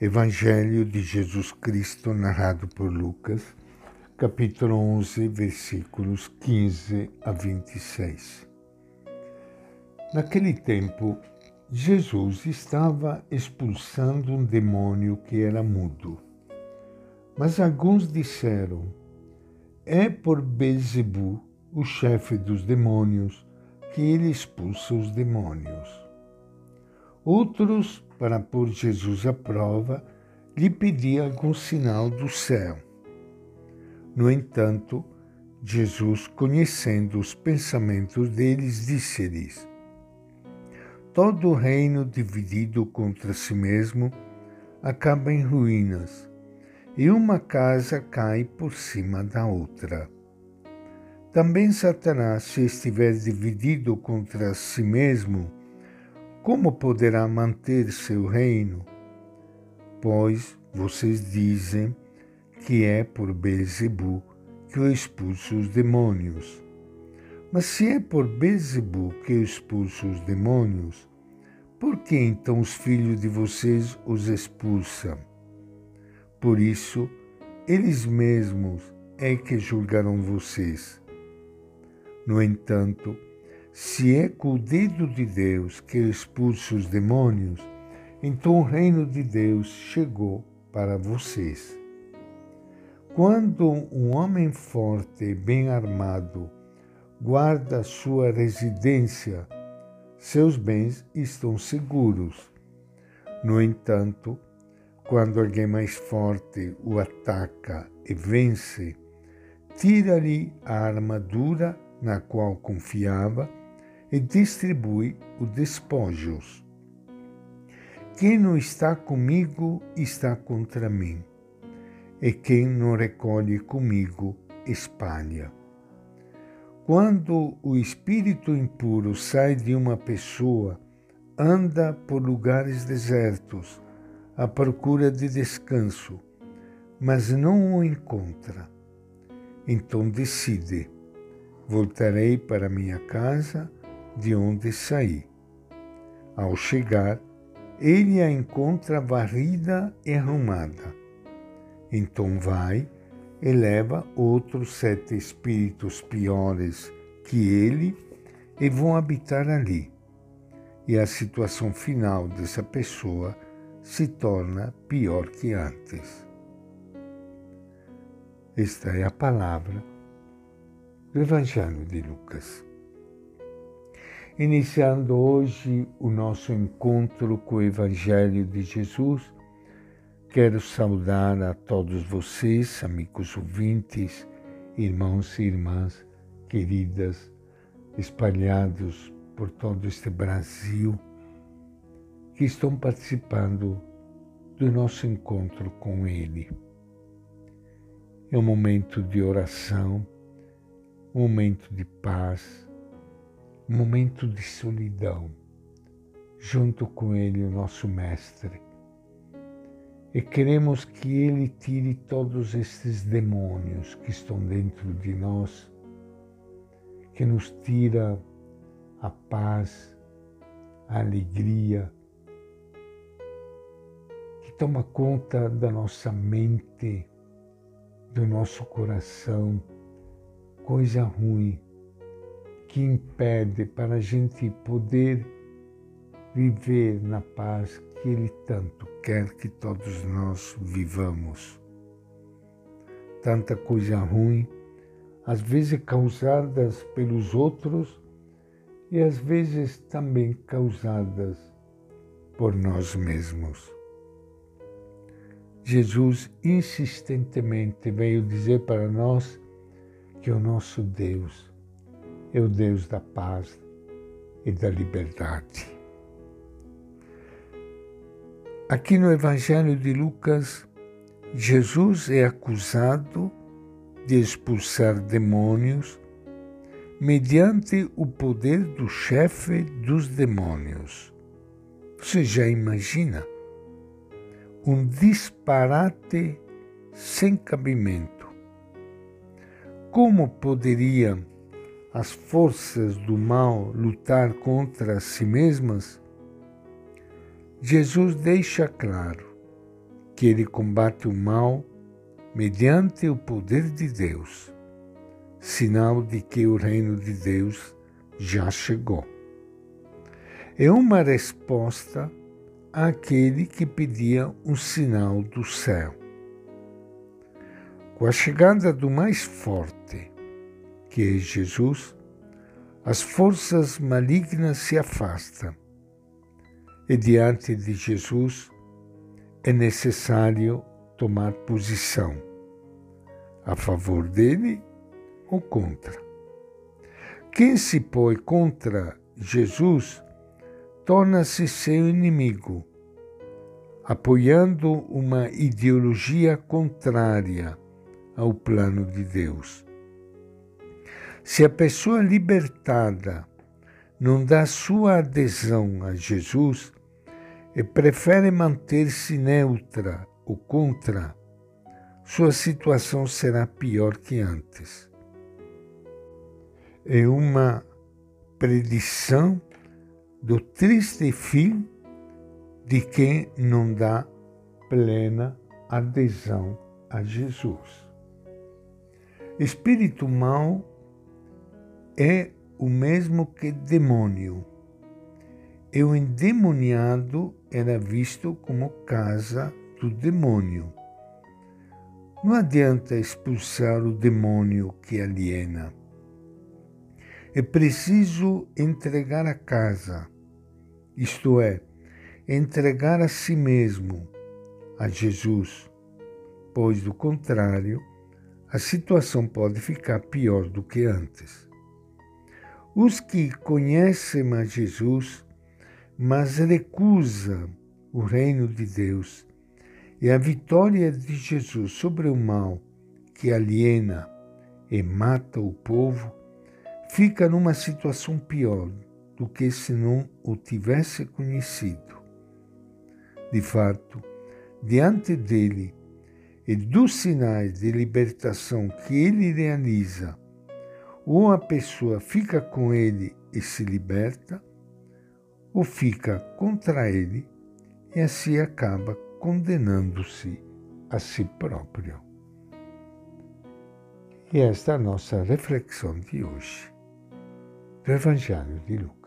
Evangelho de Jesus Cristo narrado por Lucas, capítulo 11, versículos 15 a 26. Naquele tempo, Jesus estava expulsando um demônio que era mudo. Mas alguns disseram: É por Bezebu, o chefe dos demônios, que ele expulsa os demônios. Outros para pôr Jesus à prova, lhe pedia algum sinal do céu. No entanto, Jesus, conhecendo os pensamentos deles, disse-lhes: Todo reino dividido contra si mesmo acaba em ruínas, e uma casa cai por cima da outra. Também Satanás, se estiver dividido contra si mesmo, como poderá manter seu reino? Pois vocês dizem que é por Beelzebub que eu expulso os demônios. Mas se é por Beelzebub que eu expulso os demônios, por que então os filhos de vocês os expulsam? Por isso, eles mesmos é que julgarão vocês. No entanto, se é com o dedo de Deus que expulsa os demônios, então o reino de Deus chegou para vocês. Quando um homem forte e bem armado guarda sua residência, seus bens estão seguros. No entanto, quando alguém mais forte o ataca e vence, tira-lhe a armadura na qual confiava e distribui os despojos. Quem não está comigo está contra mim, e quem não recolhe comigo espalha. Quando o espírito impuro sai de uma pessoa, anda por lugares desertos à procura de descanso, mas não o encontra. Então decide: voltarei para minha casa de onde saí. Ao chegar, ele a encontra varrida e arrumada. Então vai e leva outros sete espíritos piores que ele e vão habitar ali. E a situação final dessa pessoa se torna pior que antes. Esta é a palavra do Evangelho de Lucas. Iniciando hoje o nosso encontro com o Evangelho de Jesus, quero saudar a todos vocês, amigos ouvintes, irmãos e irmãs queridas, espalhados por todo este Brasil, que estão participando do nosso encontro com Ele. É um momento de oração, um momento de paz, momento de solidão, junto com Ele, o nosso Mestre. E queremos que Ele tire todos estes demônios que estão dentro de nós, que nos tira a paz, a alegria, que toma conta da nossa mente, do nosso coração, coisa ruim que impede para a gente poder viver na paz que Ele tanto quer que todos nós vivamos. Tanta coisa ruim, às vezes causadas pelos outros e às vezes também causadas por nós mesmos. Jesus insistentemente veio dizer para nós que o nosso Deus é o Deus da paz e da liberdade. Aqui no Evangelho de Lucas, Jesus é acusado de expulsar demônios mediante o poder do chefe dos demônios. Você já imagina? Um disparate sem cabimento. Como poderia as forças do mal lutar contra si mesmas, Jesus deixa claro que ele combate o mal mediante o poder de Deus, sinal de que o reino de Deus já chegou. É uma resposta àquele que pedia um sinal do céu. Com a chegada do mais forte, que é Jesus, as forças malignas se afastam e diante de Jesus é necessário tomar posição a favor dele ou contra. Quem se põe contra Jesus torna-se seu inimigo, apoiando uma ideologia contrária ao plano de Deus. Se a pessoa libertada não dá sua adesão a Jesus e prefere manter-se neutra ou contra, sua situação será pior que antes. É uma predição do triste fim de quem não dá plena adesão a Jesus. Espírito mau é o mesmo que demônio. E o endemoniado era visto como casa do demônio. Não adianta expulsar o demônio que aliena. É preciso entregar a casa, isto é, entregar a si mesmo a Jesus, pois, do contrário, a situação pode ficar pior do que antes. Os que conhecem a Jesus, mas recusam o reino de Deus e a vitória de Jesus sobre o mal que aliena e mata o povo, fica numa situação pior do que se não o tivesse conhecido. De fato, diante dele e dos sinais de libertação que ele realiza ou a pessoa fica com ele e se liberta, ou fica contra ele e assim acaba condenando-se a si próprio. E esta é a nossa reflexão de hoje do Evangelho de Lucas.